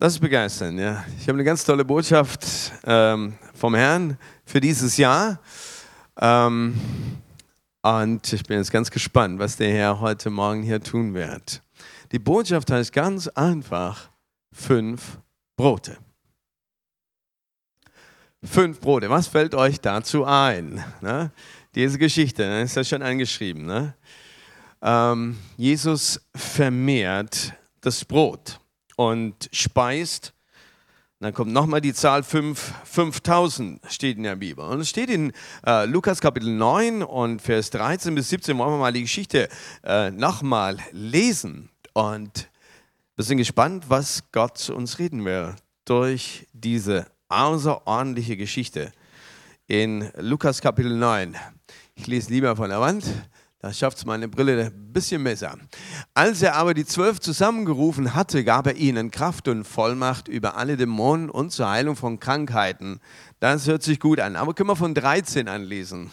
Das ist begeisternd, ja. Ich habe eine ganz tolle Botschaft ähm, vom Herrn für dieses Jahr. Ähm, und ich bin jetzt ganz gespannt, was der Herr heute Morgen hier tun wird. Die Botschaft heißt ganz einfach: fünf Brote. Fünf Brote. Was fällt euch dazu ein? Ne? Diese Geschichte ne? ist ja schon angeschrieben. Ne? Ähm, Jesus vermehrt das Brot und speist. Dann kommt nochmal die Zahl 5, 5000 steht in der Bibel. Und es steht in äh, Lukas Kapitel 9 und Vers 13 bis 17, wollen wir mal die Geschichte äh, nochmal lesen. Und wir sind gespannt, was Gott zu uns reden will durch diese außerordentliche Geschichte in Lukas Kapitel 9. Ich lese lieber von der Wand. Da schafft es meine Brille ein bisschen besser. Als er aber die zwölf zusammengerufen hatte, gab er ihnen Kraft und Vollmacht über alle Dämonen und zur Heilung von Krankheiten. Das hört sich gut an. Aber können wir von 13 anlesen?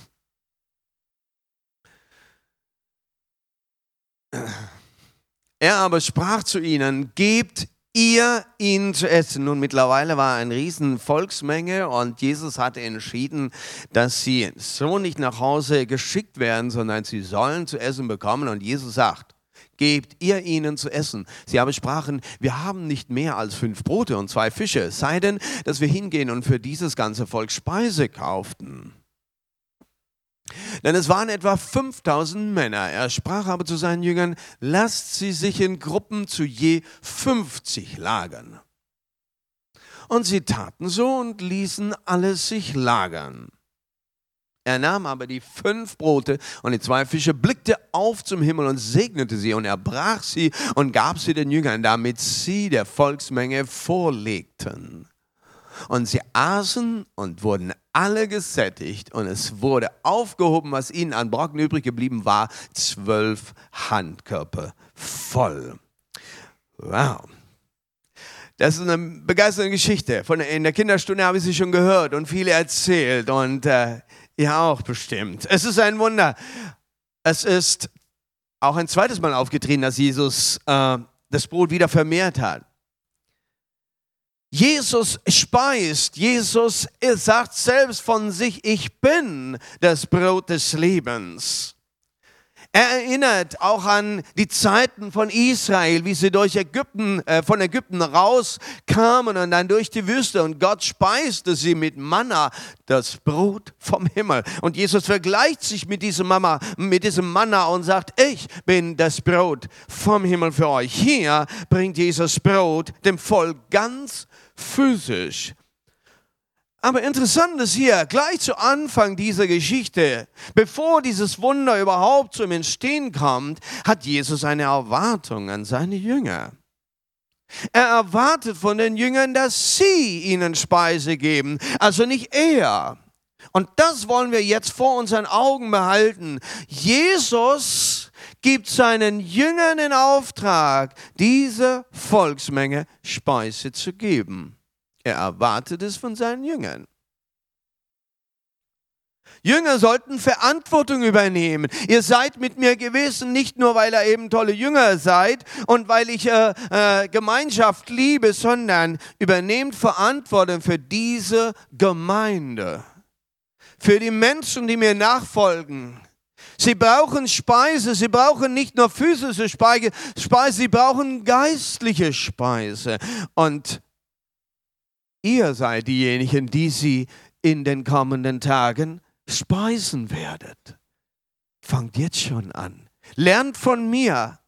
Er aber sprach zu ihnen, gebt ihr ihn zu essen. Nun mittlerweile war eine riesen Volksmenge und Jesus hatte entschieden, dass sie so nicht nach Hause geschickt werden, sondern sie sollen zu essen bekommen. Und Jesus sagt, gebt ihr ihnen zu essen. Sie aber sprachen, wir haben nicht mehr als fünf Brote und zwei Fische, sei denn, dass wir hingehen und für dieses ganze Volk Speise kauften. Denn es waren etwa 5000 Männer. Er sprach aber zu seinen Jüngern, lasst sie sich in Gruppen zu je 50 lagern. Und sie taten so und ließen alles sich lagern. Er nahm aber die fünf Brote und die zwei Fische, blickte auf zum Himmel und segnete sie und er brach sie und gab sie den Jüngern, damit sie der Volksmenge vorlegten. Und sie aßen und wurden alle gesättigt und es wurde aufgehoben, was ihnen an Brocken übrig geblieben war, zwölf Handkörper voll. Wow. Das ist eine begeisternde Geschichte. Von, in der Kinderstunde habe ich sie schon gehört und viele erzählt und äh, ihr auch bestimmt. Es ist ein Wunder. Es ist auch ein zweites Mal aufgetreten, dass Jesus äh, das Brot wieder vermehrt hat. Jesus speist, Jesus sagt selbst von sich, ich bin das Brot des Lebens. Er erinnert auch an die Zeiten von Israel, wie sie durch Ägypten, äh, von Ägypten rauskamen und dann durch die Wüste und Gott speiste sie mit Manna, das Brot vom Himmel. Und Jesus vergleicht sich mit diesem Mama, mit diesem Manna und sagt, ich bin das Brot vom Himmel für euch. Hier bringt Jesus Brot dem Volk ganz physisch. Aber interessant ist hier, gleich zu Anfang dieser Geschichte, bevor dieses Wunder überhaupt zum Entstehen kommt, hat Jesus eine Erwartung an seine Jünger. Er erwartet von den Jüngern, dass sie ihnen Speise geben, also nicht er. Und das wollen wir jetzt vor unseren Augen behalten. Jesus gibt seinen Jüngern den Auftrag, diese Volksmenge Speise zu geben. Er erwartet es von seinen Jüngern. Jünger sollten Verantwortung übernehmen. Ihr seid mit mir gewesen, nicht nur weil ihr eben tolle Jünger seid und weil ich äh, äh, Gemeinschaft liebe, sondern übernehmt Verantwortung für diese Gemeinde, für die Menschen, die mir nachfolgen. Sie brauchen Speise, sie brauchen nicht nur physische Speise, sie brauchen geistliche Speise. Und Ihr seid diejenigen, die sie in den kommenden Tagen speisen werdet. Fangt jetzt schon an. Lernt von mir.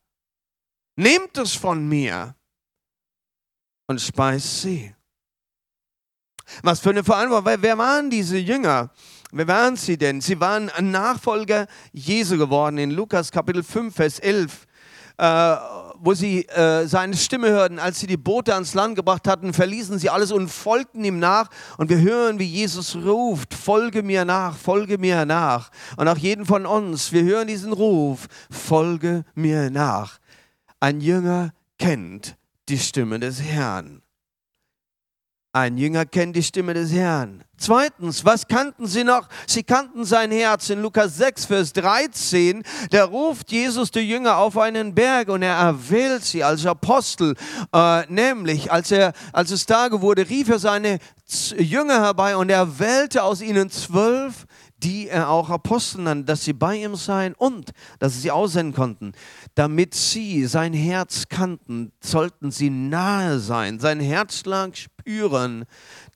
Nehmt es von mir und speist sie. Was für eine Verantwortung. Wer waren diese Jünger? Wer waren sie denn? Sie waren Nachfolger Jesu geworden. In Lukas Kapitel 5, Vers 11 äh, wo sie äh, seine Stimme hörten, als sie die Boote ans Land gebracht hatten, verließen sie alles und folgten ihm nach. Und wir hören, wie Jesus ruft, folge mir nach, folge mir nach. Und auch jeden von uns, wir hören diesen Ruf, folge mir nach. Ein Jünger kennt die Stimme des Herrn. Ein Jünger kennt die Stimme des Herrn. Zweitens, was kannten sie noch? Sie kannten sein Herz. In Lukas 6, Vers 13, da ruft Jesus die Jünger auf einen Berg und er erwählt sie als Apostel. Äh, nämlich, als, er, als es Tage wurde, rief er seine Jünger herbei und er wählte aus ihnen zwölf, die er auch Apostel nannte, dass sie bei ihm seien und dass sie aussenden konnten. Damit sie sein Herz kannten, sollten sie nahe sein, sein Herzschlag spüren,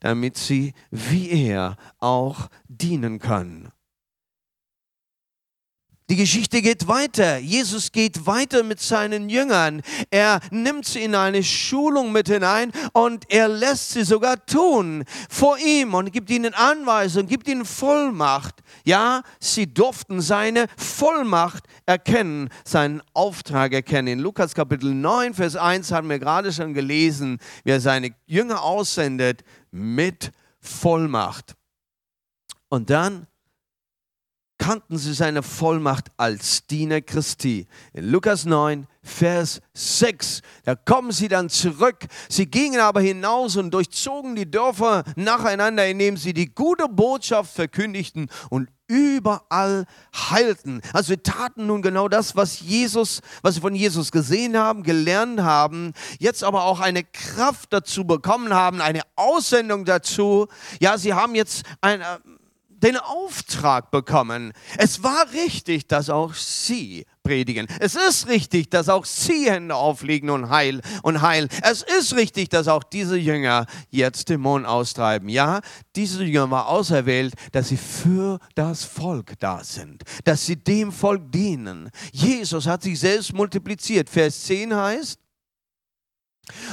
damit sie wie er auch dienen können. Die Geschichte geht weiter. Jesus geht weiter mit seinen Jüngern. Er nimmt sie in eine Schulung mit hinein und er lässt sie sogar tun vor ihm und gibt ihnen Anweisungen, gibt ihnen Vollmacht. Ja, sie durften seine Vollmacht erkennen, seinen Auftrag erkennen. In Lukas Kapitel 9, Vers 1 haben wir gerade schon gelesen, wie er seine Jünger aussendet mit Vollmacht. Und dann kannten sie seine Vollmacht als Diener Christi. In Lukas 9, Vers 6, da kommen sie dann zurück. Sie gingen aber hinaus und durchzogen die Dörfer nacheinander, indem sie die gute Botschaft verkündigten und überall heilten. Also sie taten nun genau das, was Jesus, was sie von Jesus gesehen haben, gelernt haben, jetzt aber auch eine Kraft dazu bekommen haben, eine Aussendung dazu. Ja, sie haben jetzt ein den Auftrag bekommen. Es war richtig, dass auch sie predigen. Es ist richtig, dass auch sie Hände auflegen und heil und heilen. Es ist richtig, dass auch diese Jünger jetzt Dämonen austreiben. Ja, diese Jünger war auserwählt, dass sie für das Volk da sind, dass sie dem Volk dienen. Jesus hat sich selbst multipliziert. Vers 10 heißt,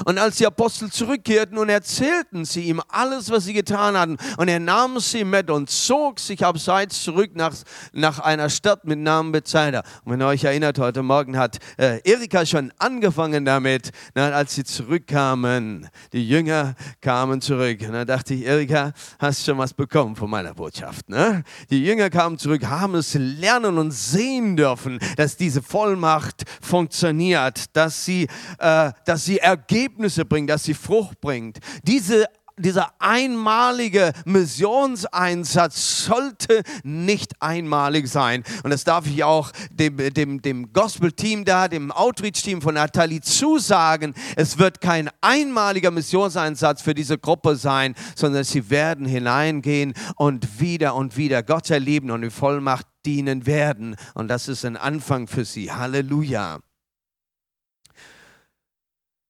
und als die Apostel zurückkehrten und erzählten sie ihm alles, was sie getan hatten, und er nahm sie mit und zog sich abseits zurück nach, nach einer Stadt mit Namen Bethsaida. Und wenn ihr euch erinnert, heute Morgen hat äh, Erika schon angefangen damit, na, als sie zurückkamen. Die Jünger kamen zurück. Und da dachte ich, Erika, hast schon was bekommen von meiner Botschaft. Ne? Die Jünger kamen zurück, haben es lernen und sehen dürfen, dass diese Vollmacht funktioniert, dass sie, äh, dass sie er Ergebnisse bringt, dass sie Frucht bringt. Diese dieser einmalige Missionseinsatz sollte nicht einmalig sein. Und das darf ich auch dem, dem, dem Gospel-Team da, dem Outreach-Team von Nathalie zusagen. Es wird kein einmaliger Missionseinsatz für diese Gruppe sein, sondern sie werden hineingehen und wieder und wieder Gott erleben und in Vollmacht dienen werden. Und das ist ein Anfang für sie. Halleluja.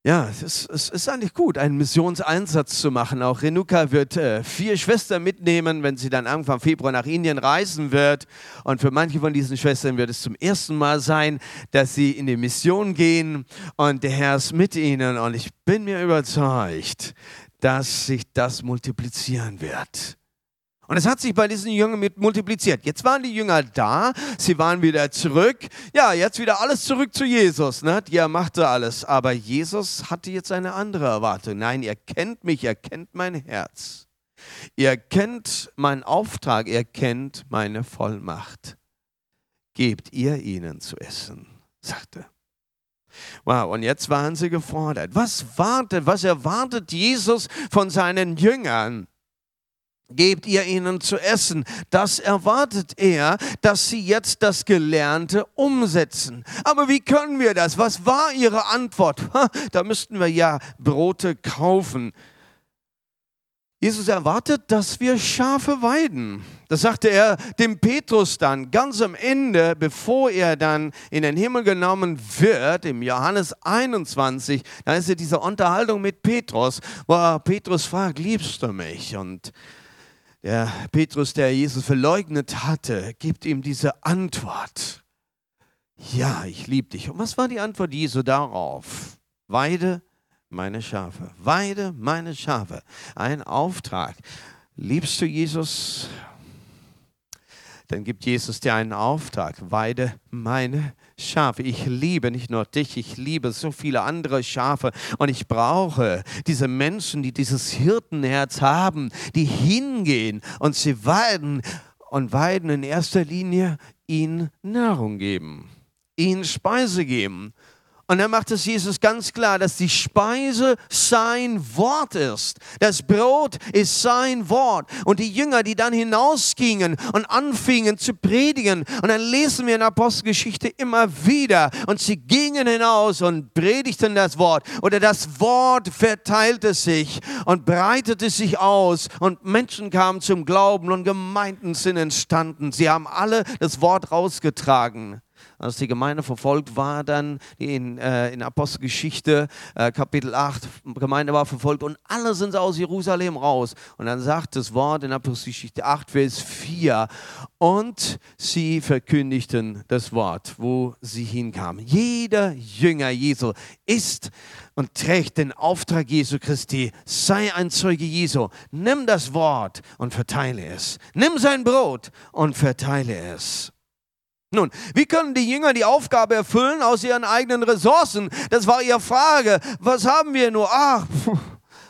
Ja, es ist, es ist, eigentlich gut, einen Missionseinsatz zu machen. Auch Renuka wird äh, vier Schwestern mitnehmen, wenn sie dann Anfang Februar nach Indien reisen wird. Und für manche von diesen Schwestern wird es zum ersten Mal sein, dass sie in die Mission gehen und der Herr ist mit ihnen. Und ich bin mir überzeugt, dass sich das multiplizieren wird. Und es hat sich bei diesen Jüngern mit multipliziert. Jetzt waren die Jünger da, sie waren wieder zurück. Ja, jetzt wieder alles zurück zu Jesus. Ne? Er machte alles. Aber Jesus hatte jetzt eine andere Erwartung. Nein, er kennt mich, er kennt mein Herz. Er kennt meinen Auftrag, er kennt meine Vollmacht. Gebt ihr ihnen zu essen, sagte. Wow, und jetzt waren sie gefordert. Was wartet, was erwartet Jesus von seinen Jüngern? Gebt ihr ihnen zu essen. Das erwartet er, dass sie jetzt das Gelernte umsetzen. Aber wie können wir das? Was war ihre Antwort? Da müssten wir ja Brote kaufen. Jesus erwartet, dass wir Schafe weiden. Das sagte er dem Petrus dann ganz am Ende, bevor er dann in den Himmel genommen wird, im Johannes 21. Da ist ja diese Unterhaltung mit Petrus, wo Petrus fragt, liebst du mich? Und der Petrus, der Jesus verleugnet hatte, gibt ihm diese Antwort. Ja, ich liebe dich. Und was war die Antwort Jesu darauf? Weide meine Schafe. Weide meine Schafe. Ein Auftrag. Liebst du Jesus? Dann gibt Jesus dir einen Auftrag. Weide meine Schafe. Ich liebe nicht nur dich, ich liebe so viele andere Schafe. Und ich brauche diese Menschen, die dieses Hirtenherz haben, die hingehen und sie weiden und weiden in erster Linie ihnen Nahrung geben, ihnen Speise geben. Und dann macht es Jesus ganz klar, dass die Speise sein Wort ist. Das Brot ist sein Wort. Und die Jünger, die dann hinausgingen und anfingen zu predigen, und dann lesen wir in Apostelgeschichte immer wieder, und sie gingen hinaus und predigten das Wort. Oder das Wort verteilte sich und breitete sich aus, und Menschen kamen zum Glauben und Gemeinden sind entstanden. Sie haben alle das Wort rausgetragen als die Gemeinde verfolgt war, dann in, äh, in Apostelgeschichte äh, Kapitel 8, Gemeinde war verfolgt und alle sind aus Jerusalem raus. Und dann sagt das Wort in Apostelgeschichte 8, Vers 4, und sie verkündigten das Wort, wo sie hinkamen. Jeder Jünger Jesu ist und trägt den Auftrag Jesu Christi. Sei ein Zeuge Jesu. Nimm das Wort und verteile es. Nimm sein Brot und verteile es. Nun, wie können die Jünger die Aufgabe erfüllen aus ihren eigenen Ressourcen? Das war ihre Frage. Was haben wir nur? Ach,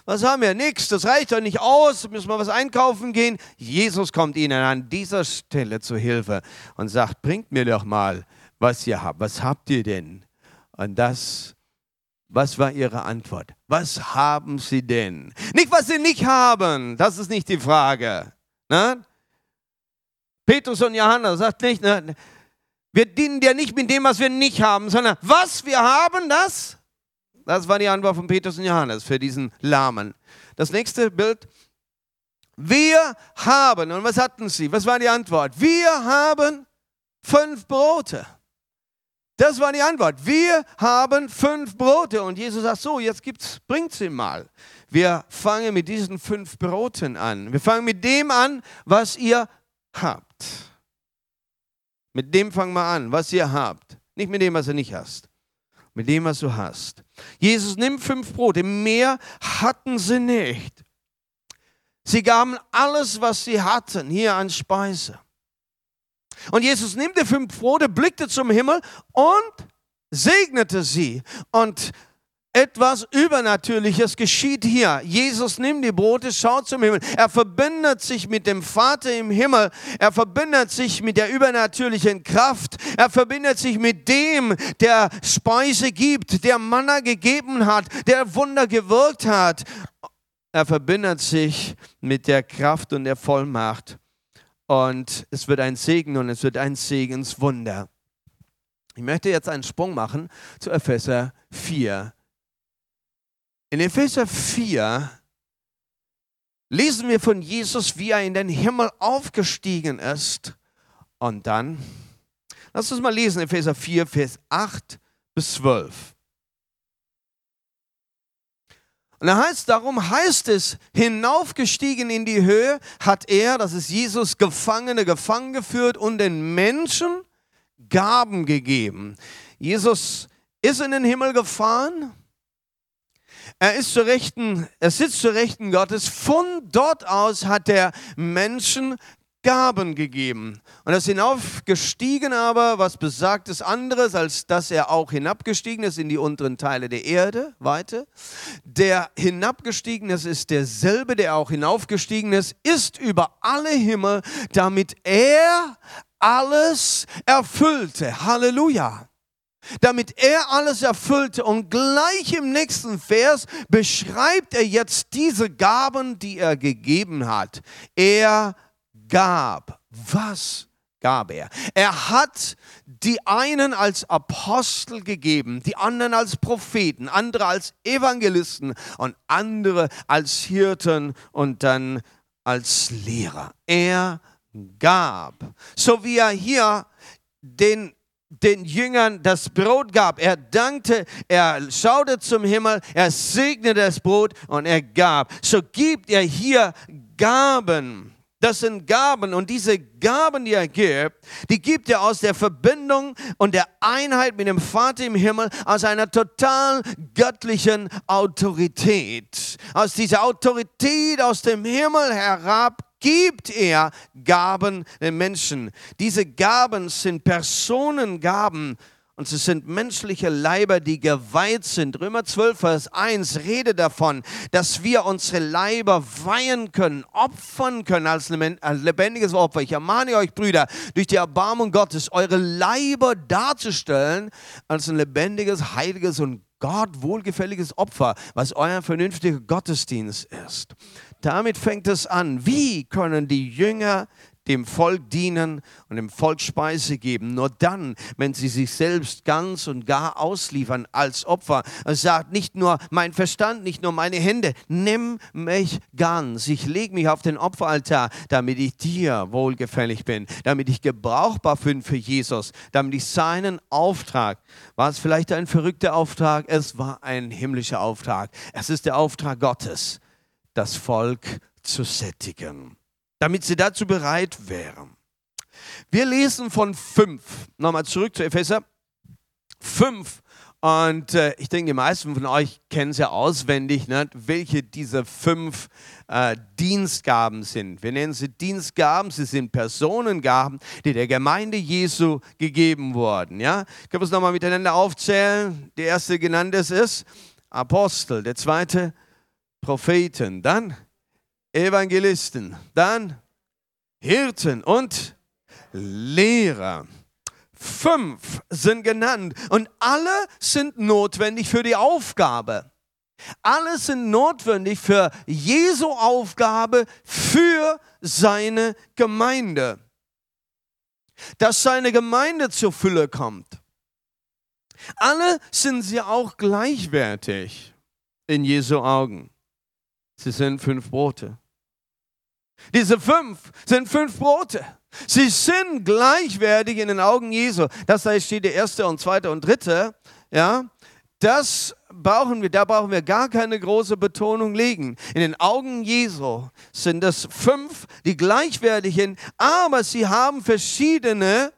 was haben wir? Nichts, das reicht doch nicht aus, müssen wir was einkaufen gehen. Jesus kommt ihnen an dieser Stelle zu Hilfe und sagt, bringt mir doch mal, was ihr habt. Was habt ihr denn? Und das, was war ihre Antwort? Was haben sie denn? Nicht, was sie nicht haben, das ist nicht die Frage. Ne? Petrus und Johannes sagt nicht, ne, wir dienen dir nicht mit dem, was wir nicht haben, sondern was wir haben, das. Das war die Antwort von Petrus und Johannes für diesen Lahmen. Das nächste Bild. Wir haben, und was hatten sie? Was war die Antwort? Wir haben fünf Brote. Das war die Antwort. Wir haben fünf Brote. Und Jesus sagt so, jetzt gibt's, bringt sie mal. Wir fangen mit diesen fünf Broten an. Wir fangen mit dem an, was ihr habt. Mit dem fangen wir an, was ihr habt. Nicht mit dem, was ihr nicht hast. Mit dem, was du hast. Jesus nimmt fünf Brote. Mehr hatten sie nicht. Sie gaben alles, was sie hatten, hier an Speise. Und Jesus nimmt die fünf Brote, blickte zum Himmel und segnete sie. Und etwas Übernatürliches geschieht hier. Jesus nimmt die Brote, schaut zum Himmel. Er verbindet sich mit dem Vater im Himmel. Er verbindet sich mit der übernatürlichen Kraft. Er verbindet sich mit dem, der Speise gibt, der Manna gegeben hat, der Wunder gewirkt hat. Er verbindet sich mit der Kraft und der Vollmacht. Und es wird ein Segen und es wird ein Segenswunder. Ich möchte jetzt einen Sprung machen zu Epheser 4, in Epheser 4 lesen wir von Jesus, wie er in den Himmel aufgestiegen ist. Und dann, lass uns mal lesen, Epheser 4, Vers 8 bis 12. Und da heißt, darum heißt es, hinaufgestiegen in die Höhe hat er, das ist Jesus, Gefangene gefangen geführt und den Menschen Gaben gegeben. Jesus ist in den Himmel gefahren er ist zur Rechten, er sitzt zur Rechten Gottes. Von dort aus hat er Menschen Gaben gegeben. Und ist hinaufgestiegen aber, was besagt es anderes, als dass er auch hinabgestiegen ist in die unteren Teile der Erde, weiter. Der hinabgestiegen ist, ist derselbe, der auch hinaufgestiegen ist, ist über alle Himmel, damit er alles erfüllte. Halleluja damit er alles erfüllte. Und gleich im nächsten Vers beschreibt er jetzt diese Gaben, die er gegeben hat. Er gab. Was gab er? Er hat die einen als Apostel gegeben, die anderen als Propheten, andere als Evangelisten und andere als Hirten und dann als Lehrer. Er gab. So wie er hier den den Jüngern das Brot gab. Er dankte, er schaute zum Himmel, er segnete das Brot und er gab. So gibt er hier Gaben. Das sind Gaben und diese Gaben, die er gibt, die gibt er aus der Verbindung und der Einheit mit dem Vater im Himmel, aus einer total göttlichen Autorität. Aus dieser Autorität aus dem Himmel herab gibt er Gaben den Menschen. Diese Gaben sind Personengaben Und es sind menschliche Leiber, die geweiht sind. Römer 12, Vers 1 rede davon, dass wir unsere Leiber weihen können, opfern können als lebendiges Opfer. Ich ermahne euch, Brüder, durch die Erbarmung Gottes, eure Leiber darzustellen als ein lebendiges, heiliges und Gott wohlgefälliges Opfer, was euer vernünftiger Gottesdienst ist. Damit fängt es an. Wie können die Jünger dem Volk dienen und dem Volk Speise geben. Nur dann, wenn sie sich selbst ganz und gar ausliefern als Opfer. Er sagt nicht nur mein Verstand, nicht nur meine Hände, nimm mich ganz. Ich lege mich auf den Opferaltar, damit ich dir wohlgefällig bin, damit ich gebrauchbar bin für Jesus, damit ich seinen Auftrag, war es vielleicht ein verrückter Auftrag? Es war ein himmlischer Auftrag. Es ist der Auftrag Gottes, das Volk zu sättigen damit sie dazu bereit wären. Wir lesen von fünf. Nochmal zurück zu Epheser. Fünf. Und äh, ich denke, die meisten von euch kennen es ja auswendig, ne, welche diese fünf äh, Dienstgaben sind. Wir nennen sie Dienstgaben, sie sind Personengaben, die der Gemeinde Jesu gegeben wurden. Ja? Können wir es nochmal miteinander aufzählen? Der erste genannte ist Apostel, der zweite Propheten, dann Evangelisten, dann Hirten und Lehrer. Fünf sind genannt und alle sind notwendig für die Aufgabe. Alle sind notwendig für Jesu Aufgabe für seine Gemeinde. Dass seine Gemeinde zur Fülle kommt. Alle sind sie auch gleichwertig in Jesu Augen. Sie sind fünf Brote. Diese fünf sind fünf Brote. Sie sind gleichwertig in den Augen Jesu. Das heißt, steht der erste und zweite und dritte. Ja, das brauchen wir, da brauchen wir gar keine große Betonung legen. In den Augen Jesu sind es fünf, die gleichwertig sind, aber sie haben verschiedene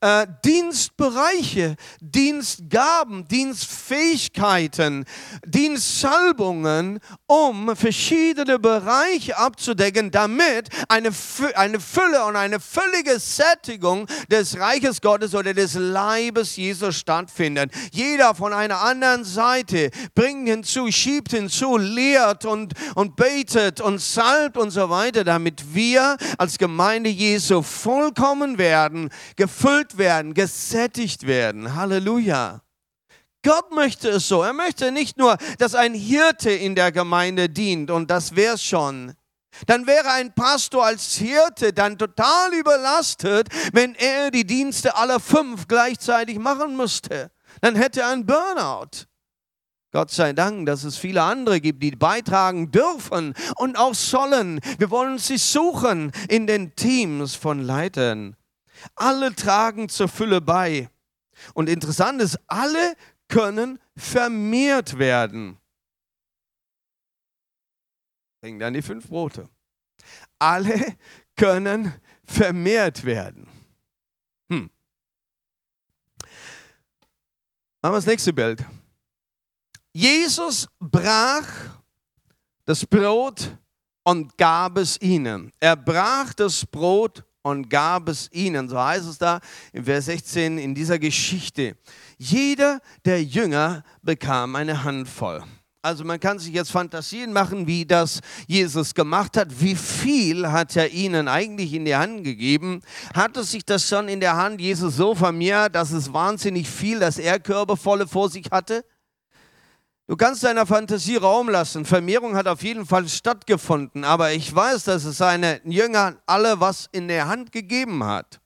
äh, Dienstbereiche, Dienstgaben, Dienstfähigkeiten, Dienstsalbungen, um verschiedene Bereiche abzudecken, damit eine, eine Fülle und eine völlige Sättigung des Reiches Gottes oder des Leibes Jesus stattfindet. Jeder von einer anderen Seite bringt hinzu, schiebt hinzu, lehrt und, und betet und salbt und so weiter, damit wir als Gemeinde Jesu vollkommen werden, gefüllt gefüllt werden, gesättigt werden. Halleluja. Gott möchte es so. Er möchte nicht nur, dass ein Hirte in der Gemeinde dient und das wäre es schon. Dann wäre ein Pastor als Hirte dann total überlastet, wenn er die Dienste aller fünf gleichzeitig machen müsste. Dann hätte er einen Burnout. Gott sei Dank, dass es viele andere gibt, die beitragen dürfen und auch sollen. Wir wollen sie suchen in den Teams von Leitern. Alle tragen zur Fülle bei. Und interessant ist, alle können vermehrt werden. Denkt an die fünf Brote. Alle können vermehrt werden. Hm. Machen wir das nächste Bild. Jesus brach das Brot und gab es ihnen. Er brach das Brot und gab es ihnen. So heißt es da in Vers 16 in dieser Geschichte. Jeder der Jünger bekam eine Handvoll. Also man kann sich jetzt Fantasien machen, wie das Jesus gemacht hat. Wie viel hat er ihnen eigentlich in die Hand gegeben? Hatte sich das schon in der Hand Jesus so vermehrt, dass es wahnsinnig viel, dass er Körpervolle vor sich hatte? Du kannst deiner Fantasie Raum lassen. Vermehrung hat auf jeden Fall stattgefunden, aber ich weiß, dass es seine Jünger alle was in der Hand gegeben hat.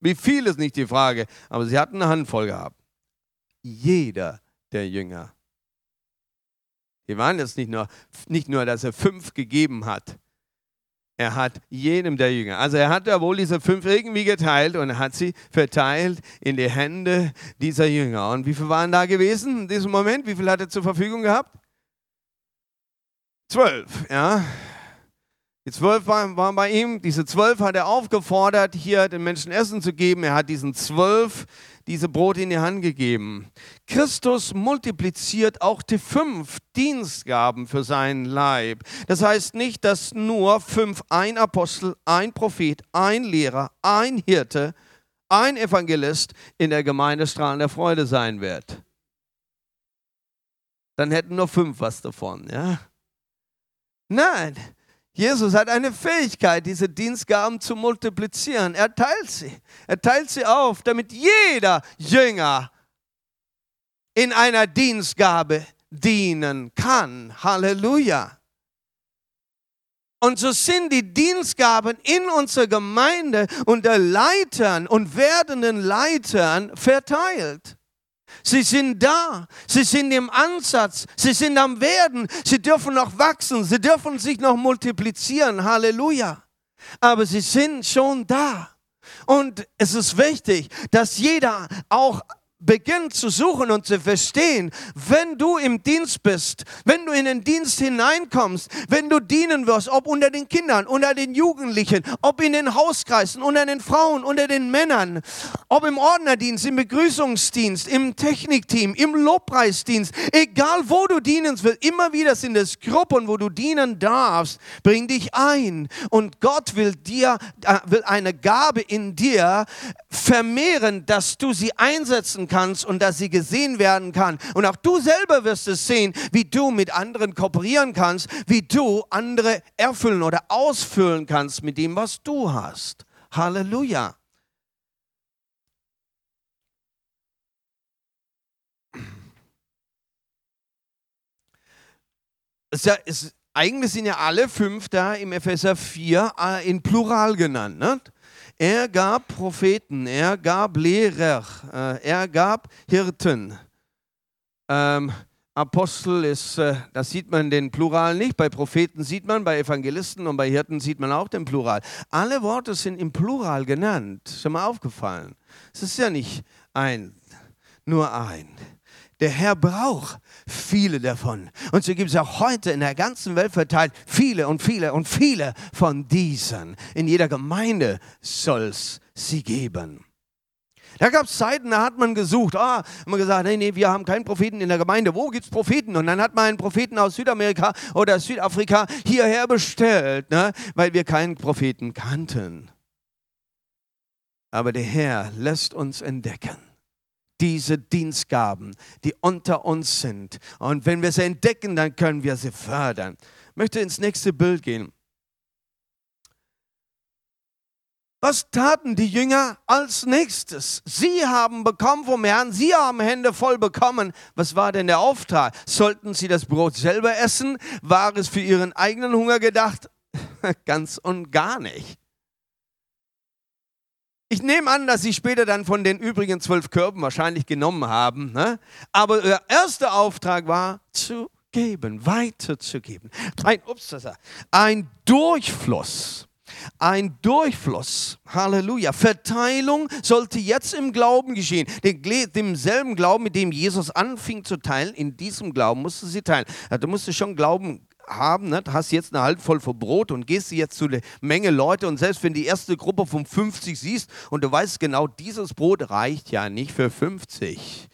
Wie viel ist nicht die Frage, aber sie hatten eine Handvoll gehabt. Jeder der Jünger. Die waren jetzt nicht nur, nicht nur, dass er fünf gegeben hat, er hat jedem der Jünger, also er hat ja wohl diese fünf irgendwie geteilt und hat sie verteilt in die Hände dieser Jünger. Und wie viele waren da gewesen in diesem Moment? Wie viel hat er zur Verfügung gehabt? Zwölf, ja. Die zwölf waren, bei ihm. Diese zwölf hat er aufgefordert, hier den Menschen Essen zu geben. Er hat diesen zwölf diese Brot in die Hand gegeben. Christus multipliziert auch die fünf Dienstgaben für seinen Leib. Das heißt nicht, dass nur fünf, ein Apostel, ein Prophet, ein Lehrer, ein Hirte, ein Evangelist in der Gemeinde Strahlen der Freude sein wird. Dann hätten nur fünf was davon, ja? Nein, Jesus hat eine Fähigkeit, diese Dienstgaben zu multiplizieren. Er teilt sie. Er teilt sie auf, damit jeder Jünger in einer Dienstgabe dienen kann. Halleluja. Und so sind die Dienstgaben in unserer Gemeinde unter Leitern und werdenden Leitern verteilt. Sie sind da, sie sind im Ansatz, sie sind am Werden, sie dürfen noch wachsen, sie dürfen sich noch multiplizieren, Halleluja. Aber sie sind schon da. Und es ist wichtig, dass jeder auch Beginn zu suchen und zu verstehen, wenn du im Dienst bist, wenn du in den Dienst hineinkommst, wenn du dienen wirst, ob unter den Kindern, unter den Jugendlichen, ob in den Hauskreisen, unter den Frauen, unter den Männern, ob im Ordnerdienst, im Begrüßungsdienst, im Technikteam, im Lobpreisdienst, egal wo du dienen willst, immer wieder sind es Gruppen, wo du dienen darfst, bring dich ein und Gott will dir, äh, will eine Gabe in dir vermehren, dass du sie einsetzen kannst und dass sie gesehen werden kann. Und auch du selber wirst es sehen, wie du mit anderen kooperieren kannst, wie du andere erfüllen oder ausfüllen kannst mit dem, was du hast. Halleluja. Es ist, eigentlich sind ja alle fünf da im Epheser 4 äh, in Plural genannt. Ne? Er gab Propheten, er gab Lehrer, äh, er gab Hirten. Ähm, Apostel ist, äh, das sieht man den Plural nicht. Bei Propheten sieht man, bei Evangelisten und bei Hirten sieht man auch den Plural. Alle Worte sind im Plural genannt. Ist schon mal aufgefallen. Es ist ja nicht ein, nur ein. Der Herr braucht viele davon. Und so gibt es auch heute in der ganzen Welt verteilt viele und viele und viele von diesen. In jeder Gemeinde soll es sie geben. Da gab es Zeiten, da hat man gesucht, ah, man gesagt, nee, nee, wir haben keinen Propheten in der Gemeinde. Wo gibt es Propheten? Und dann hat man einen Propheten aus Südamerika oder Südafrika hierher bestellt, ne, weil wir keinen Propheten kannten. Aber der Herr lässt uns entdecken diese Dienstgaben, die unter uns sind. Und wenn wir sie entdecken, dann können wir sie fördern. Ich möchte ins nächste Bild gehen. Was taten die Jünger als nächstes? Sie haben bekommen vom Herrn, sie haben Hände voll bekommen. Was war denn der Auftrag? Sollten sie das Brot selber essen? War es für ihren eigenen Hunger gedacht? Ganz und gar nicht. Ich nehme an, dass sie später dann von den übrigen zwölf Körben wahrscheinlich genommen haben. Ne? Aber der erste Auftrag war zu geben, weiterzugeben. Ein, ups, ein Durchfluss. Ein Durchfluss. Halleluja. Verteilung sollte jetzt im Glauben geschehen. Demselben Glauben, mit dem Jesus anfing zu teilen, in diesem Glauben musste sie teilen. Du musst schon glauben haben, ne? hast jetzt eine Handvoll von Brot und gehst jetzt zu der Menge Leute und selbst wenn die erste Gruppe von 50 siehst und du weißt genau, dieses Brot reicht ja nicht für 50.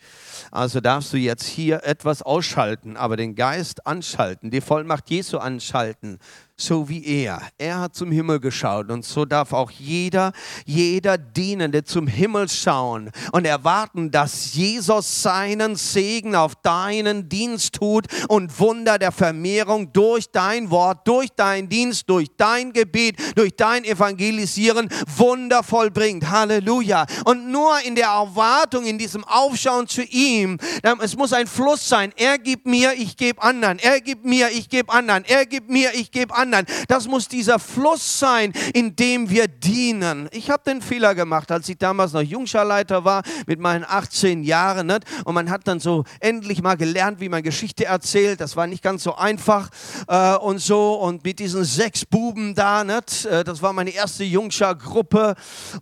Also darfst du jetzt hier etwas ausschalten, aber den Geist anschalten, die Vollmacht Jesu anschalten so wie er. Er hat zum Himmel geschaut und so darf auch jeder, jeder Dienende zum Himmel schauen und erwarten, dass Jesus seinen Segen auf deinen Dienst tut und Wunder der Vermehrung durch dein Wort, durch dein Dienst, durch dein Gebet, durch dein Evangelisieren Wunder vollbringt. Halleluja. Und nur in der Erwartung, in diesem Aufschauen zu ihm, es muss ein Fluss sein. Er gibt mir, ich gebe anderen. Er gibt mir, ich gebe anderen. Er gibt mir, ich gebe anderen anderen. Das muss dieser Fluss sein, in dem wir dienen. Ich habe den Fehler gemacht, als ich damals noch Jungscharleiter war, mit meinen 18 Jahren. Nicht? Und man hat dann so endlich mal gelernt, wie man Geschichte erzählt. Das war nicht ganz so einfach äh, und so. Und mit diesen sechs Buben da, nicht? Äh, das war meine erste Jungschar-Gruppe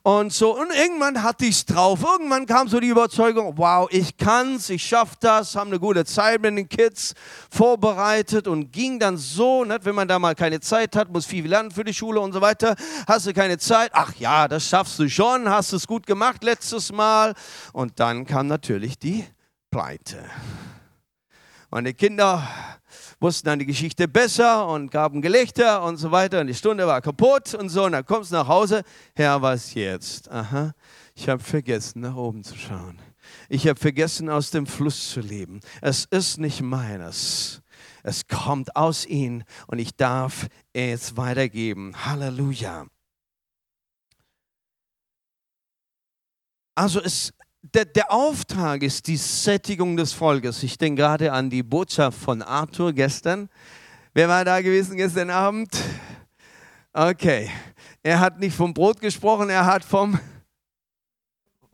und so. Und irgendwann hatte ich es drauf. Irgendwann kam so die Überzeugung, wow, ich kann's, ich schaff das, haben eine gute Zeit mit den Kids vorbereitet und ging dann so, nicht? wenn man da mal keine keine Zeit hat, muss viel lernen für die Schule und so weiter. Hast du keine Zeit? Ach ja, das schaffst du schon, hast es gut gemacht letztes Mal. Und dann kam natürlich die Pleite. Die Kinder wussten dann die Geschichte besser und gaben Gelächter und so weiter. Und die Stunde war kaputt und so. Und dann kommst du nach Hause. Herr, was jetzt? Aha. Ich habe vergessen, nach oben zu schauen. Ich habe vergessen, aus dem Fluss zu leben. Es ist nicht meines. Es kommt aus ihm und ich darf es weitergeben. Halleluja. Also es, der, der Auftrag ist die Sättigung des Volkes. Ich denke gerade an die Botschaft von Arthur gestern. Wer war da gewesen gestern Abend? Okay. Er hat nicht vom Brot gesprochen, er hat vom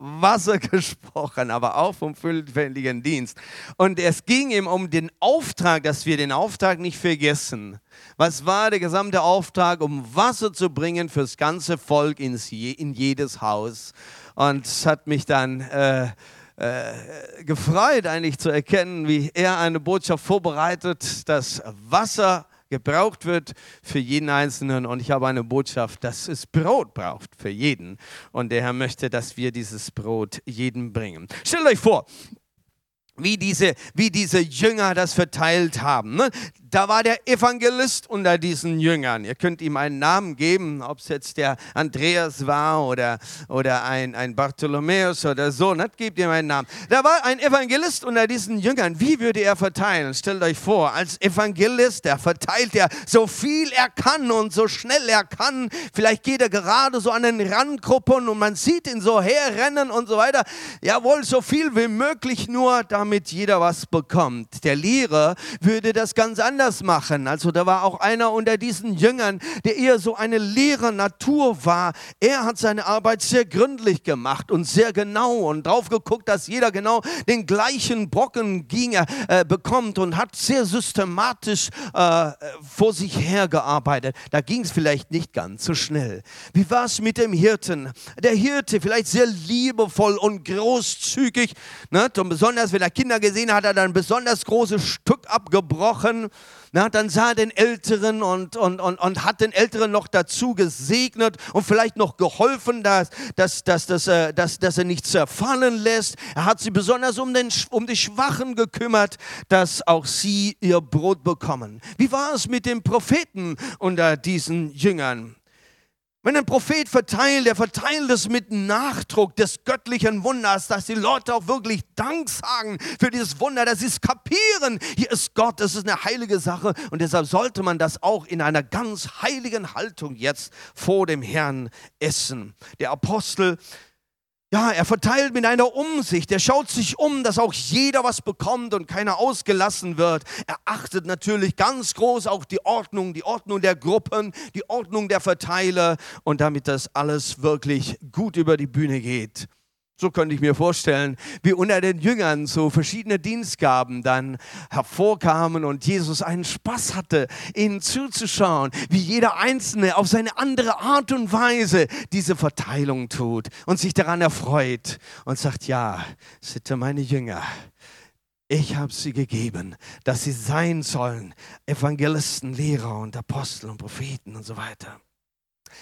Wasser gesprochen, aber auch vom vollständigen Dienst. Und es ging ihm um den Auftrag, dass wir den Auftrag nicht vergessen. Was war der gesamte Auftrag, um Wasser zu bringen fürs ganze Volk ins, in jedes Haus? Und es hat mich dann äh, äh, gefreut, eigentlich zu erkennen, wie er eine Botschaft vorbereitet, dass Wasser gebraucht wird für jeden Einzelnen. Und ich habe eine Botschaft, dass es Brot braucht für jeden. Und der Herr möchte, dass wir dieses Brot jedem bringen. Stellt euch vor, wie diese, wie diese Jünger das verteilt haben. Ne? Da war der Evangelist unter diesen Jüngern. Ihr könnt ihm einen Namen geben, ob es jetzt der Andreas war oder, oder ein, ein Bartholomäus oder so. Das gebt ihm einen Namen. Da war ein Evangelist unter diesen Jüngern. Wie würde er verteilen? Stellt euch vor, als Evangelist, der verteilt er so viel er kann und so schnell er kann. Vielleicht geht er gerade so an den Randgruppen und man sieht ihn so herrennen und so weiter. Jawohl, so viel wie möglich nur, damit jeder was bekommt. Der Lehrer würde das ganz anders anders machen. Also da war auch einer unter diesen Jüngern, der eher so eine leere Natur war. Er hat seine Arbeit sehr gründlich gemacht und sehr genau und drauf geguckt, dass jeder genau den gleichen Brocken ging, äh, bekommt und hat sehr systematisch äh, vor sich hergearbeitet. Da ging es vielleicht nicht ganz so schnell. Wie war es mit dem Hirten? Der Hirte, vielleicht sehr liebevoll und großzügig. Ne? Und besonders, wenn er Kinder gesehen hat, hat er ein besonders großes Stück abgebrochen. Na, dann sah er den Älteren und, und, und, und hat den Älteren noch dazu gesegnet und vielleicht noch geholfen, dass, dass, dass, dass, dass, dass, dass er nicht zerfallen lässt. Er hat sie besonders um, den, um die Schwachen gekümmert, dass auch sie ihr Brot bekommen. Wie war es mit den Propheten unter diesen Jüngern? Wenn ein Prophet verteilt, er verteilt es mit Nachdruck des göttlichen Wunders, dass die Leute auch wirklich Dank sagen für dieses Wunder, dass sie es kapieren. Hier ist Gott, das ist eine heilige Sache und deshalb sollte man das auch in einer ganz heiligen Haltung jetzt vor dem Herrn essen. Der Apostel ja, er verteilt mit einer Umsicht. Er schaut sich um, dass auch jeder was bekommt und keiner ausgelassen wird. Er achtet natürlich ganz groß auch die Ordnung, die Ordnung der Gruppen, die Ordnung der Verteiler und damit das alles wirklich gut über die Bühne geht. So könnte ich mir vorstellen, wie unter den Jüngern so verschiedene Dienstgaben dann hervorkamen und Jesus einen Spaß hatte, ihnen zuzuschauen, wie jeder Einzelne auf seine andere Art und Weise diese Verteilung tut und sich daran erfreut und sagt, ja, sind meine Jünger. Ich habe sie gegeben, dass sie sein sollen, Evangelisten, Lehrer und Apostel und Propheten und so weiter.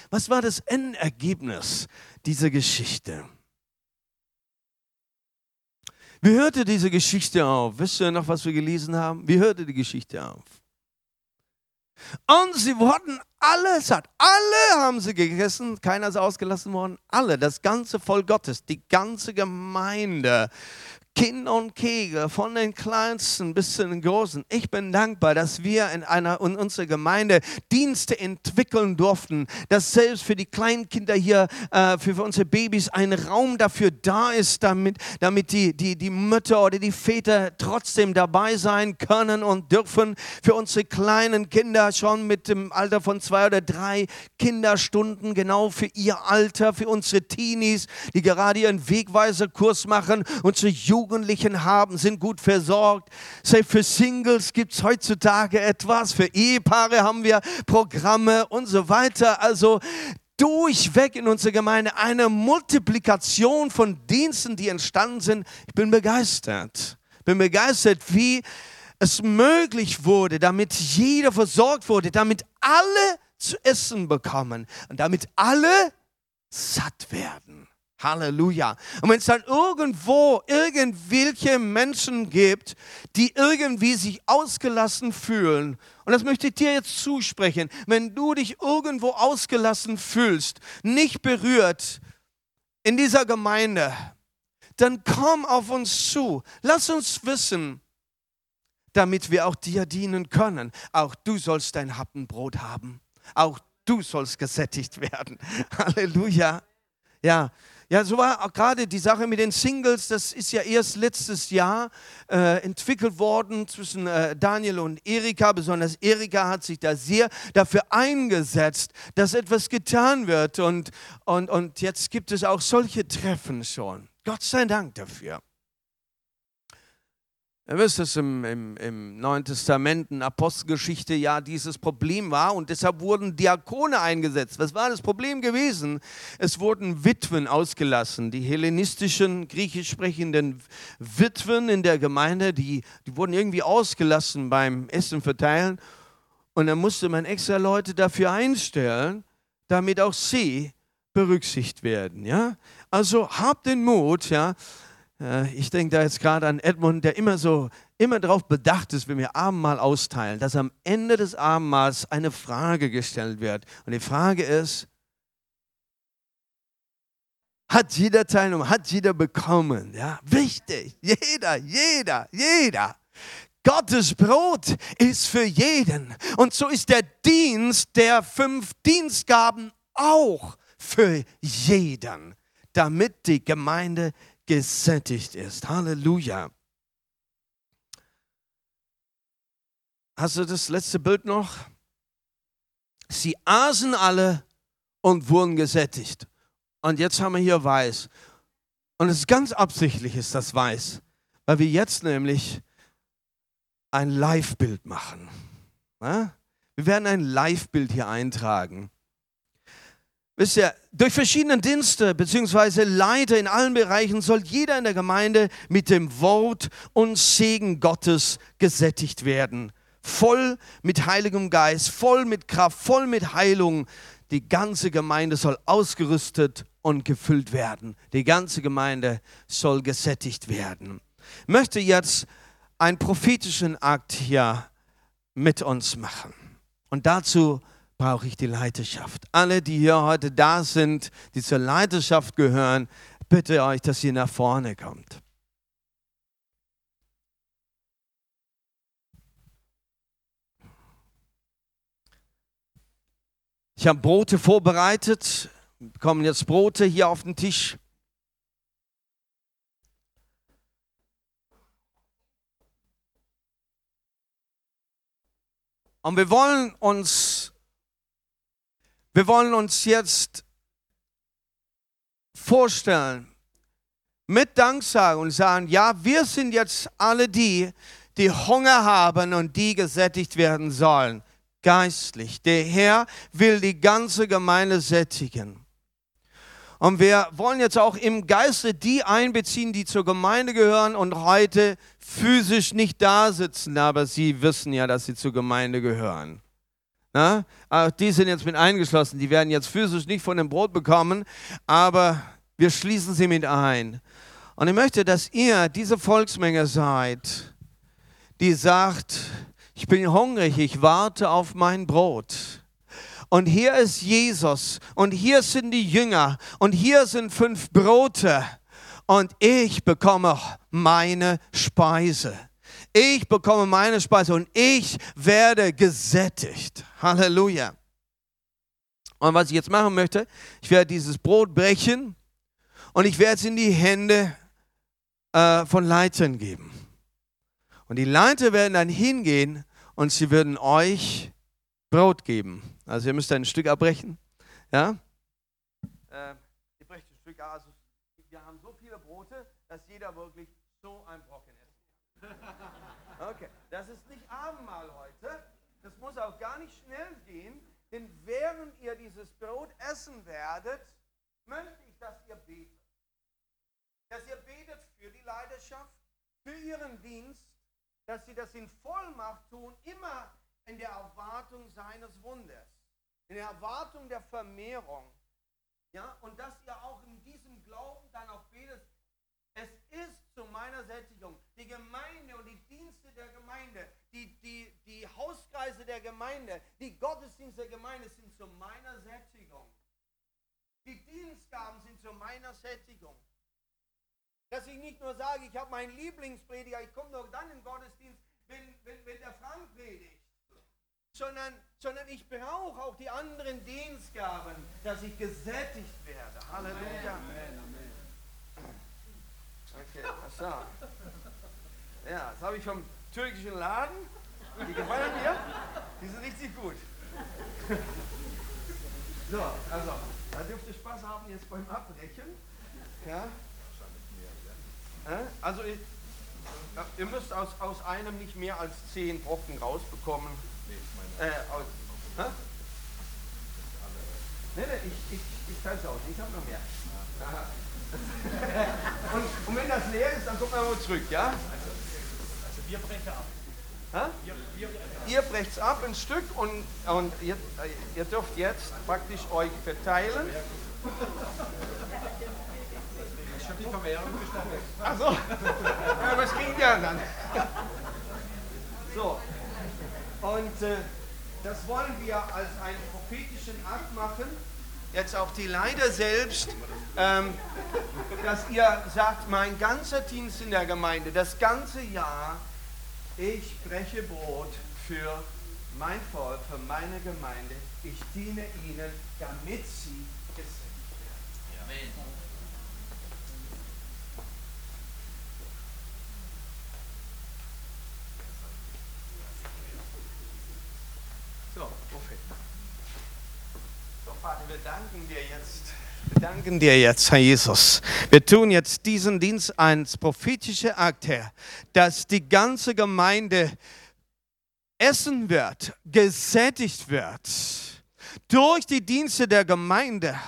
Was war das Endergebnis dieser Geschichte? Wie hörte diese Geschichte auf? Wisst ihr noch, was wir gelesen haben? Wie hörte die Geschichte auf? Und sie wurden alle satt. Alle haben sie gegessen. Keiner ist ausgelassen worden. Alle, das ganze Volk Gottes, die ganze Gemeinde. Kinder und Kegel, von den Kleinsten bis zu den Großen. Ich bin dankbar, dass wir in, einer, in unserer Gemeinde Dienste entwickeln durften, dass selbst für die Kleinkinder hier, äh, für, für unsere Babys ein Raum dafür da ist, damit, damit die, die, die Mütter oder die Väter trotzdem dabei sein können und dürfen. Für unsere kleinen Kinder schon mit dem Alter von zwei oder drei Kinderstunden, genau für ihr Alter, für unsere Teenies, die gerade ihren Wegweiserkurs machen, unsere Jugend Jugendlichen haben, sind gut versorgt. Selbst für Singles gibt es heutzutage etwas. Für Ehepaare haben wir Programme und so weiter. Also durchweg in unserer Gemeinde eine Multiplikation von Diensten, die entstanden sind. Ich bin begeistert. Ich bin begeistert, wie es möglich wurde, damit jeder versorgt wurde, damit alle zu essen bekommen und damit alle satt werden. Halleluja. Und wenn es dann irgendwo irgendwelche Menschen gibt, die irgendwie sich ausgelassen fühlen, und das möchte ich dir jetzt zusprechen, wenn du dich irgendwo ausgelassen fühlst, nicht berührt, in dieser Gemeinde, dann komm auf uns zu. Lass uns wissen, damit wir auch dir dienen können. Auch du sollst dein Happenbrot haben. Auch du sollst gesättigt werden. Halleluja. Ja, ja, so war gerade die Sache mit den Singles, das ist ja erst letztes Jahr äh, entwickelt worden zwischen äh, Daniel und Erika. Besonders Erika hat sich da sehr dafür eingesetzt, dass etwas getan wird. Und, und, und jetzt gibt es auch solche Treffen schon. Gott sei Dank dafür. Ihr wisst, dass im, im, im Neuen Testament, in Apostelgeschichte ja dieses Problem war und deshalb wurden Diakone eingesetzt. Was war das Problem gewesen? Es wurden Witwen ausgelassen. Die hellenistischen, griechisch sprechenden Witwen in der Gemeinde, die, die wurden irgendwie ausgelassen beim Essen verteilen. Und dann musste man extra Leute dafür einstellen, damit auch sie berücksichtigt werden. Ja? Also habt den Mut, ja, ich denke da jetzt gerade an Edmund, der immer so, immer darauf bedacht ist, wenn wir Abendmahl austeilen, dass am Ende des Abendmahls eine Frage gestellt wird. Und die Frage ist, hat jeder teilgenommen, hat jeder bekommen? Ja, wichtig. Jeder, jeder, jeder. Gottes Brot ist für jeden. Und so ist der Dienst der fünf Dienstgaben auch für jeden, damit die Gemeinde gesättigt ist. Halleluja. Hast du das letzte Bild noch? Sie aßen alle und wurden gesättigt. Und jetzt haben wir hier weiß. Und es ist ganz absichtlich, ist das weiß, weil wir jetzt nämlich ein Live-Bild machen. Wir werden ein Live-Bild hier eintragen. Wisst ihr, durch verschiedene Dienste bzw. Leiter in allen Bereichen soll jeder in der Gemeinde mit dem Wort und Segen Gottes gesättigt werden. Voll mit Heiligem Geist, voll mit Kraft, voll mit Heilung. Die ganze Gemeinde soll ausgerüstet und gefüllt werden. Die ganze Gemeinde soll gesättigt werden. Ich möchte jetzt einen prophetischen Akt hier mit uns machen. Und dazu brauche ich die Leiterschaft. Alle, die hier heute da sind, die zur Leiterschaft gehören, bitte euch, dass ihr nach vorne kommt. Ich habe Brote vorbereitet. Kommen jetzt Brote hier auf den Tisch. Und wir wollen uns wir wollen uns jetzt vorstellen, mit Dank sagen und sagen, ja, wir sind jetzt alle die, die Hunger haben und die gesättigt werden sollen, geistlich. Der Herr will die ganze Gemeinde sättigen. Und wir wollen jetzt auch im Geiste die einbeziehen, die zur Gemeinde gehören und heute physisch nicht da sitzen, aber sie wissen ja, dass sie zur Gemeinde gehören. Na? Auch die sind jetzt mit eingeschlossen. Die werden jetzt physisch nicht von dem Brot bekommen, aber wir schließen sie mit ein. Und ich möchte, dass ihr diese Volksmenge seid, die sagt, ich bin hungrig, ich warte auf mein Brot. Und hier ist Jesus und hier sind die Jünger und hier sind fünf Brote und ich bekomme meine Speise. Ich bekomme meine Speise und ich werde gesättigt. Halleluja. Und was ich jetzt machen möchte, ich werde dieses Brot brechen und ich werde es in die Hände äh, von Leitern geben. Und die Leiter werden dann hingehen und sie werden euch Brot geben. Also ihr müsst ein Stück abbrechen. Ja? Äh, ihr brecht ein Stück. Also wir haben so viele Brote, dass jeder wirklich so ein Brocken essen kann. Okay, das ist nicht Abendmahl heute. Das muss auch gar nicht schnell gehen, denn während ihr dieses Brot essen werdet, möchte ich, dass ihr betet. Dass ihr betet für die Leidenschaft, für ihren Dienst, dass sie das in Vollmacht tun, immer in der Erwartung seines Wunders, in der Erwartung der Vermehrung. Ja, und dass ihr auch in diesem Glauben dann auch betet, es ist zu meiner Sättigung. Die Gemeinde und die Dienste der Gemeinde, die, die, die Hauskreise der Gemeinde, die Gottesdienste der Gemeinde sind zu meiner Sättigung. Die Dienstgaben sind zu meiner Sättigung. Dass ich nicht nur sage, ich habe meinen Lieblingsprediger, ich komme nur dann in den Gottesdienst, wenn, wenn, wenn der Frank predigt. Sondern, sondern ich brauche auch die anderen Dienstgaben, dass ich gesättigt werde. Halleluja. Amen, amen. Okay, so. Ja, das habe ich vom türkischen Laden. Die gefallen mir. Die sind richtig gut. So, also, da dürft ihr Spaß haben jetzt beim Abbrechen. Ja. Also, ihr müsst aus, aus einem nicht mehr als zehn Brocken rausbekommen. Äh, aus, hä? Nee, nee, ich, ich, ich teile es aus. Ich habe noch mehr. und, und wenn das leer ist, dann kommt man mal zurück, ja? Also, also wir brechen ab. Wir, wir ihr brecht es ab ein Stück und, und ihr, ihr dürft jetzt praktisch euch verteilen. Ich habe die Vermehrung gestattet. Achso, ja, was kriegt ihr dann? So, und äh, das wollen wir als einen prophetischen Akt machen. Jetzt auch die Leiter selbst, ähm, dass ihr sagt, mein ganzer Dienst in der Gemeinde, das ganze Jahr, ich breche Brot für mein Volk, für meine Gemeinde. Ich diene ihnen, damit sie gesegnet werden. Amen. So, Prophet. So, Vater, wir danken dir jetzt. Danken dir jetzt, Herr Jesus. Wir tun jetzt diesen Dienst als prophetischer Akt, Herr, dass die ganze Gemeinde essen wird, gesättigt wird durch die Dienste der Gemeinde.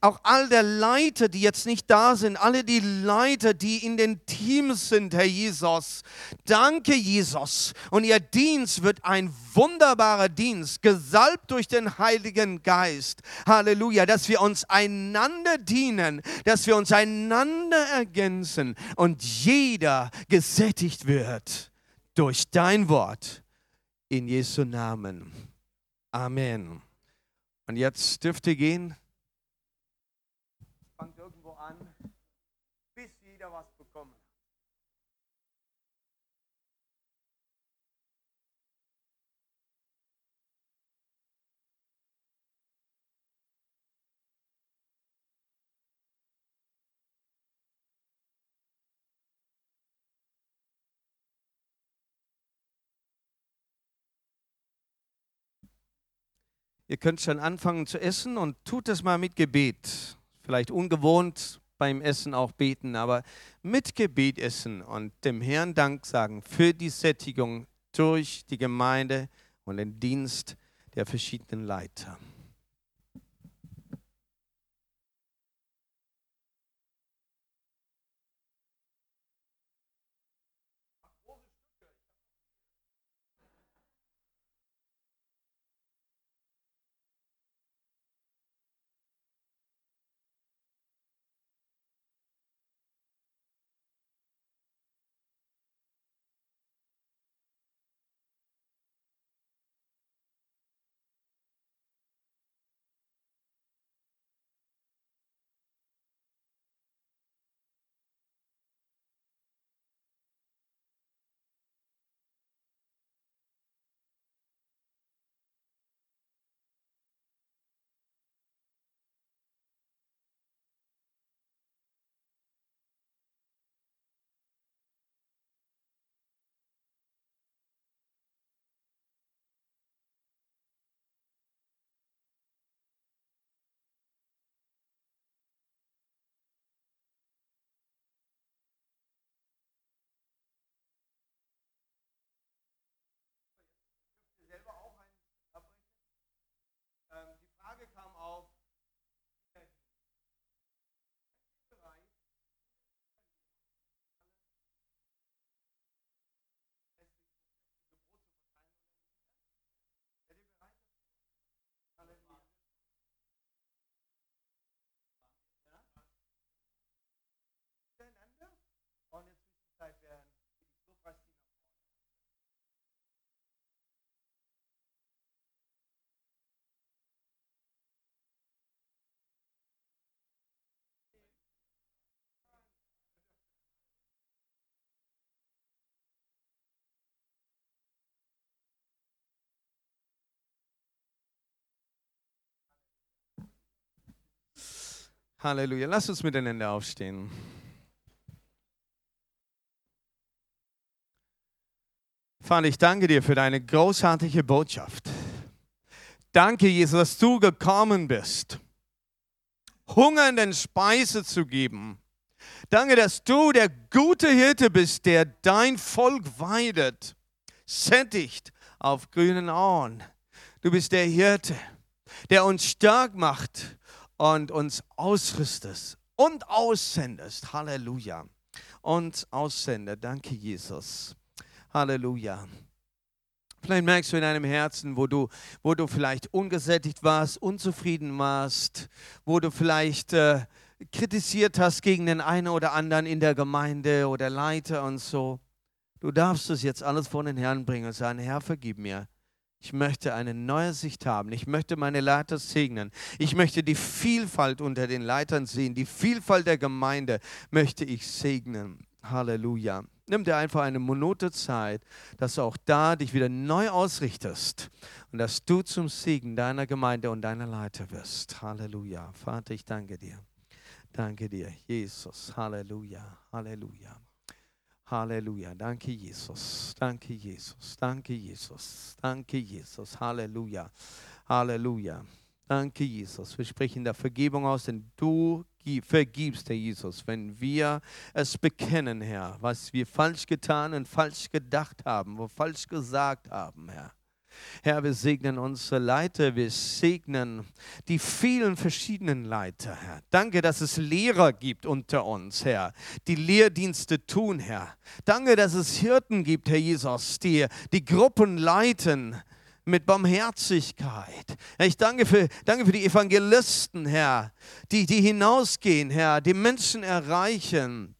Auch all der Leiter, die jetzt nicht da sind, alle die Leiter, die in den Teams sind, Herr Jesus. Danke, Jesus. Und ihr Dienst wird ein wunderbarer Dienst, gesalbt durch den Heiligen Geist. Halleluja, dass wir uns einander dienen, dass wir uns einander ergänzen und jeder gesättigt wird durch dein Wort in Jesu Namen. Amen. Und jetzt dürft ihr gehen. Ihr könnt schon anfangen zu essen und tut es mal mit Gebet. Vielleicht ungewohnt beim Essen auch beten, aber mit Gebet essen und dem Herrn Dank sagen für die Sättigung durch die Gemeinde und den Dienst der verschiedenen Leiter. Halleluja. Lass uns miteinander aufstehen. Vater, ich danke dir für deine großartige Botschaft. Danke, Jesus, dass du gekommen bist, Hungernden Speise zu geben. Danke, dass du der gute Hirte bist, der dein Volk weidet, sättigt auf grünen Auen. Du bist der Hirte, der uns stark macht und uns ausrüstest und aussendest. Halleluja. Und aussendet. Danke, Jesus. Halleluja. Vielleicht merkst du in deinem Herzen, wo du, wo du vielleicht ungesättigt warst, unzufrieden warst, wo du vielleicht äh, kritisiert hast gegen den einen oder anderen in der Gemeinde oder Leiter und so. Du darfst es jetzt alles vor den Herrn bringen und sagen, Herr, vergib mir. Ich möchte eine neue Sicht haben. Ich möchte meine Leiter segnen. Ich möchte die Vielfalt unter den Leitern sehen. Die Vielfalt der Gemeinde möchte ich segnen. Halleluja. Nimm dir einfach eine Minute Zeit, dass du auch da dich wieder neu ausrichtest und dass du zum Segen deiner Gemeinde und deiner Leiter wirst. Halleluja. Vater, ich danke dir. Danke dir, Jesus. Halleluja. Halleluja. Halleluja. Danke, Jesus. Danke, Jesus. Danke, Jesus. Danke, Jesus. Halleluja. Halleluja. Danke, Jesus. Wir sprechen der Vergebung aus, denn du vergibst, Herr Jesus, wenn wir es bekennen, Herr, was wir falsch getan und falsch gedacht haben, wo falsch gesagt haben, Herr. Herr, wir segnen unsere Leiter, wir segnen die vielen verschiedenen Leiter, Herr. Danke, dass es Lehrer gibt unter uns, Herr, die Lehrdienste tun, Herr. Danke, dass es Hirten gibt, Herr Jesus, die die Gruppen leiten, mit Barmherzigkeit. Ich danke für, danke für die Evangelisten, Herr, die, die hinausgehen, Herr, die Menschen erreichen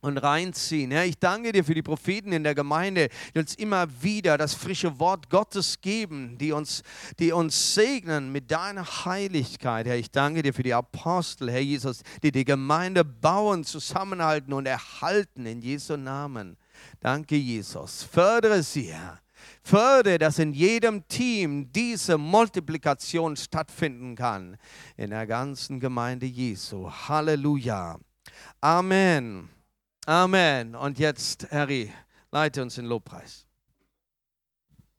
und reinziehen. Herr, ich danke dir für die Propheten in der Gemeinde, die uns immer wieder das frische Wort Gottes geben, die uns, die uns segnen mit deiner Heiligkeit. Herr, ich danke dir für die Apostel, Herr Jesus, die die Gemeinde bauen, zusammenhalten und erhalten in Jesu Namen. Danke, Jesus. Fördere sie, Herr. Fördere, dass in jedem Team diese Multiplikation stattfinden kann. In der ganzen Gemeinde Jesu. Halleluja. Amen. Amen. Und jetzt, Harry, leite uns in Lobpreis.